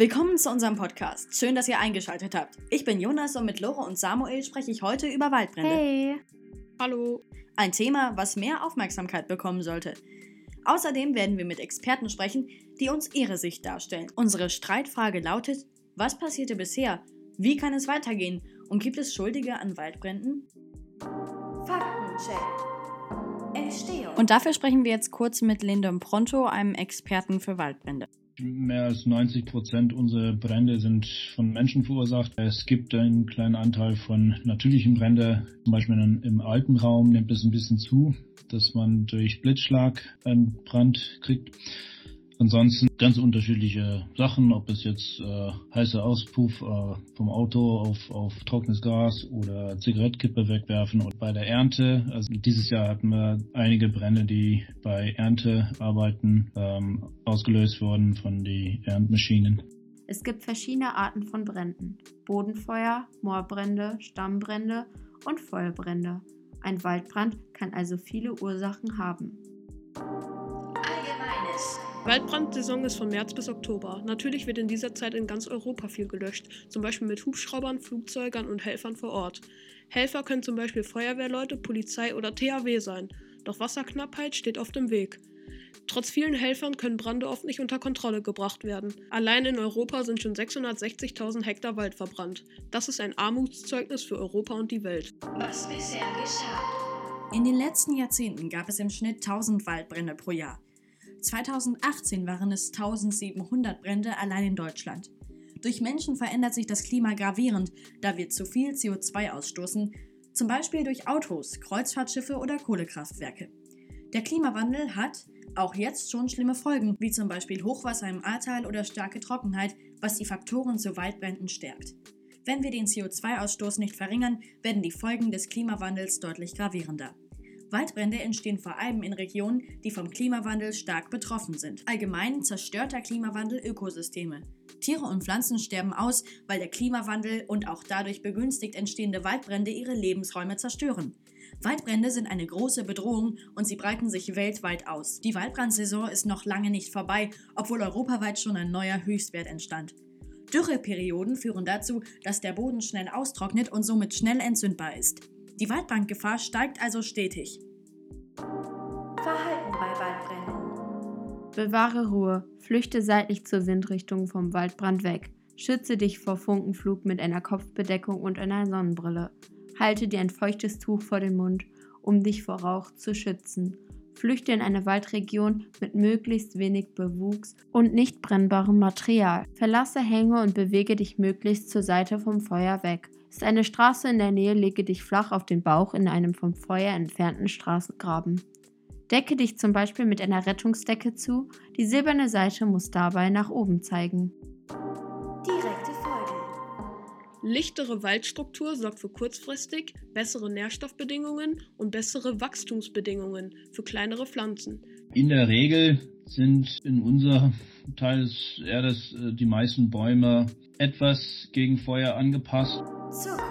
Willkommen zu unserem Podcast. Schön, dass ihr eingeschaltet habt. Ich bin Jonas und mit Lore und Samuel spreche ich heute über Waldbrände. Hey. Hallo. Ein Thema, was mehr Aufmerksamkeit bekommen sollte. Außerdem werden wir mit Experten sprechen, die uns ihre Sicht darstellen. Unsere Streitfrage lautet, was passierte bisher? Wie kann es weitergehen? Und gibt es Schuldige an Waldbränden? Faktencheck. Entstehung. Und dafür sprechen wir jetzt kurz mit Lyndon Pronto, einem Experten für Waldbrände. Mehr als 90 Prozent unserer Brände sind von Menschen verursacht. Es gibt einen kleinen Anteil von natürlichen Bränden. Zum Beispiel im Alpenraum nimmt es ein bisschen zu, dass man durch Blitzschlag einen Brand kriegt. Ansonsten ganz unterschiedliche Sachen, ob es jetzt äh, heißer Auspuff äh, vom Auto auf, auf trockenes Gas oder Zigarettkippe wegwerfen. Und bei der Ernte, also dieses Jahr hatten wir einige Brände, die bei Erntearbeiten ähm, ausgelöst wurden von den Erntmaschinen. Es gibt verschiedene Arten von Bränden. Bodenfeuer, Moorbrände, Stammbrände und Feuerbrände. Ein Waldbrand kann also viele Ursachen haben. Allgemeines. Waldbrandsaison ist von März bis Oktober. Natürlich wird in dieser Zeit in ganz Europa viel gelöscht, zum Beispiel mit Hubschraubern, Flugzeugern und Helfern vor Ort. Helfer können zum Beispiel Feuerwehrleute, Polizei oder THW sein. Doch Wasserknappheit steht oft im Weg. Trotz vielen Helfern können Brände oft nicht unter Kontrolle gebracht werden. Allein in Europa sind schon 660.000 Hektar Wald verbrannt. Das ist ein Armutszeugnis für Europa und die Welt. Was bisher geschah. In den letzten Jahrzehnten gab es im Schnitt 1000 Waldbrände pro Jahr. 2018 waren es 1700 Brände allein in Deutschland. Durch Menschen verändert sich das Klima gravierend, da wir zu viel CO2 ausstoßen, zum Beispiel durch Autos, Kreuzfahrtschiffe oder Kohlekraftwerke. Der Klimawandel hat auch jetzt schon schlimme Folgen, wie zum Beispiel Hochwasser im Ahrtal oder starke Trockenheit, was die Faktoren zu Waldbränden stärkt. Wenn wir den CO2-Ausstoß nicht verringern, werden die Folgen des Klimawandels deutlich gravierender. Waldbrände entstehen vor allem in Regionen, die vom Klimawandel stark betroffen sind. Allgemein zerstört der Klimawandel Ökosysteme. Tiere und Pflanzen sterben aus, weil der Klimawandel und auch dadurch begünstigt entstehende Waldbrände ihre Lebensräume zerstören. Waldbrände sind eine große Bedrohung und sie breiten sich weltweit aus. Die Waldbrandsaison ist noch lange nicht vorbei, obwohl europaweit schon ein neuer Höchstwert entstand. Dürreperioden führen dazu, dass der Boden schnell austrocknet und somit schnell entzündbar ist. Die Waldbrandgefahr steigt also stetig. Verhalten bei Waldbränden. Bewahre Ruhe, flüchte seitlich zur Windrichtung vom Waldbrand weg. Schütze dich vor Funkenflug mit einer Kopfbedeckung und einer Sonnenbrille. Halte dir ein feuchtes Tuch vor den Mund, um dich vor Rauch zu schützen. Flüchte in eine Waldregion mit möglichst wenig Bewuchs und nicht brennbarem Material. Verlasse Hänge und bewege dich möglichst zur Seite vom Feuer weg. Ist eine Straße in der Nähe, lege dich flach auf den Bauch in einem vom Feuer entfernten Straßengraben. Decke dich zum Beispiel mit einer Rettungsdecke zu, die silberne Seite muss dabei nach oben zeigen. Direkte Folge. Lichtere Waldstruktur sorgt für kurzfristig bessere Nährstoffbedingungen und bessere Wachstumsbedingungen für kleinere Pflanzen. In der Regel sind in unserem Teil des Erdes äh, die meisten Bäume etwas gegen Feuer angepasst. 这。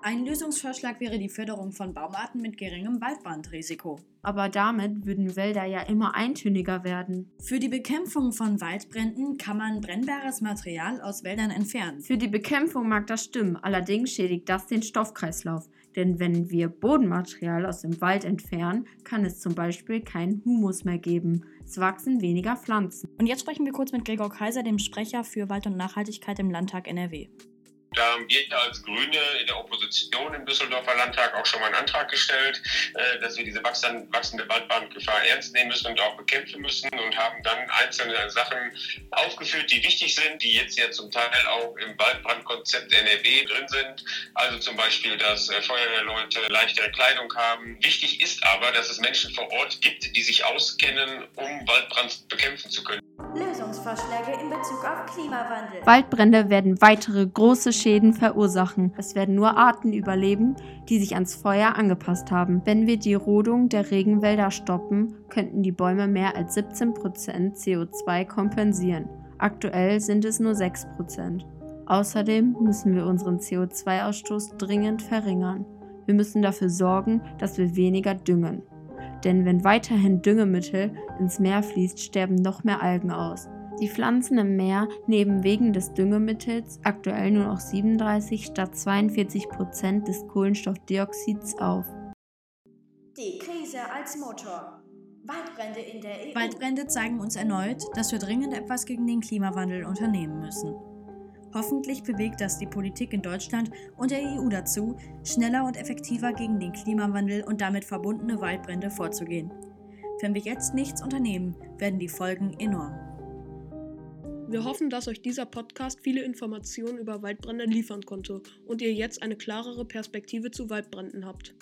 Ein Lösungsvorschlag wäre die Förderung von Baumarten mit geringem Waldbrandrisiko. Aber damit würden Wälder ja immer eintöniger werden. Für die Bekämpfung von Waldbränden kann man brennbares Material aus Wäldern entfernen. Für die Bekämpfung mag das stimmen, allerdings schädigt das den Stoffkreislauf. Denn wenn wir Bodenmaterial aus dem Wald entfernen, kann es zum Beispiel keinen Humus mehr geben. Es wachsen weniger Pflanzen. Und jetzt sprechen wir kurz mit Gregor Kaiser, dem Sprecher für Wald und Nachhaltigkeit im Landtag NRW. Da haben wir als Grüne in der Opposition im Düsseldorfer Landtag auch schon mal einen Antrag gestellt, äh, dass wir diese wachsende Waldbrandgefahr ernst nehmen müssen und auch bekämpfen müssen und haben dann einzelne Sachen aufgeführt, die wichtig sind, die jetzt ja zum Teil auch im Waldbrandkonzept NRW drin sind. Also zum Beispiel, dass äh, Feuerwehrleute leichtere Kleidung haben. Wichtig ist aber, dass es Menschen vor Ort gibt, die sich auskennen, um Waldbrand bekämpfen zu können. Lösungsvorschläge in Bezug auf Klimawandel. Waldbrände werden weitere große Schäden verursachen. Es werden nur Arten überleben, die sich ans Feuer angepasst haben. Wenn wir die Rodung der Regenwälder stoppen, könnten die Bäume mehr als 17% CO2 kompensieren. Aktuell sind es nur 6%. Außerdem müssen wir unseren CO2-Ausstoß dringend verringern. Wir müssen dafür sorgen, dass wir weniger düngen. Denn wenn weiterhin Düngemittel ins Meer fließt, sterben noch mehr Algen aus. Die Pflanzen im Meer nehmen wegen des Düngemittels aktuell nur noch 37 statt 42 Prozent des Kohlenstoffdioxids auf. Die Krise als Motor. Waldbrände in der EU. Waldbrände zeigen uns erneut, dass wir dringend etwas gegen den Klimawandel unternehmen müssen. Hoffentlich bewegt das die Politik in Deutschland und der EU dazu, schneller und effektiver gegen den Klimawandel und damit verbundene Waldbrände vorzugehen. Wenn wir jetzt nichts unternehmen, werden die Folgen enorm. Wir hoffen, dass euch dieser Podcast viele Informationen über Waldbrände liefern konnte und ihr jetzt eine klarere Perspektive zu Waldbränden habt.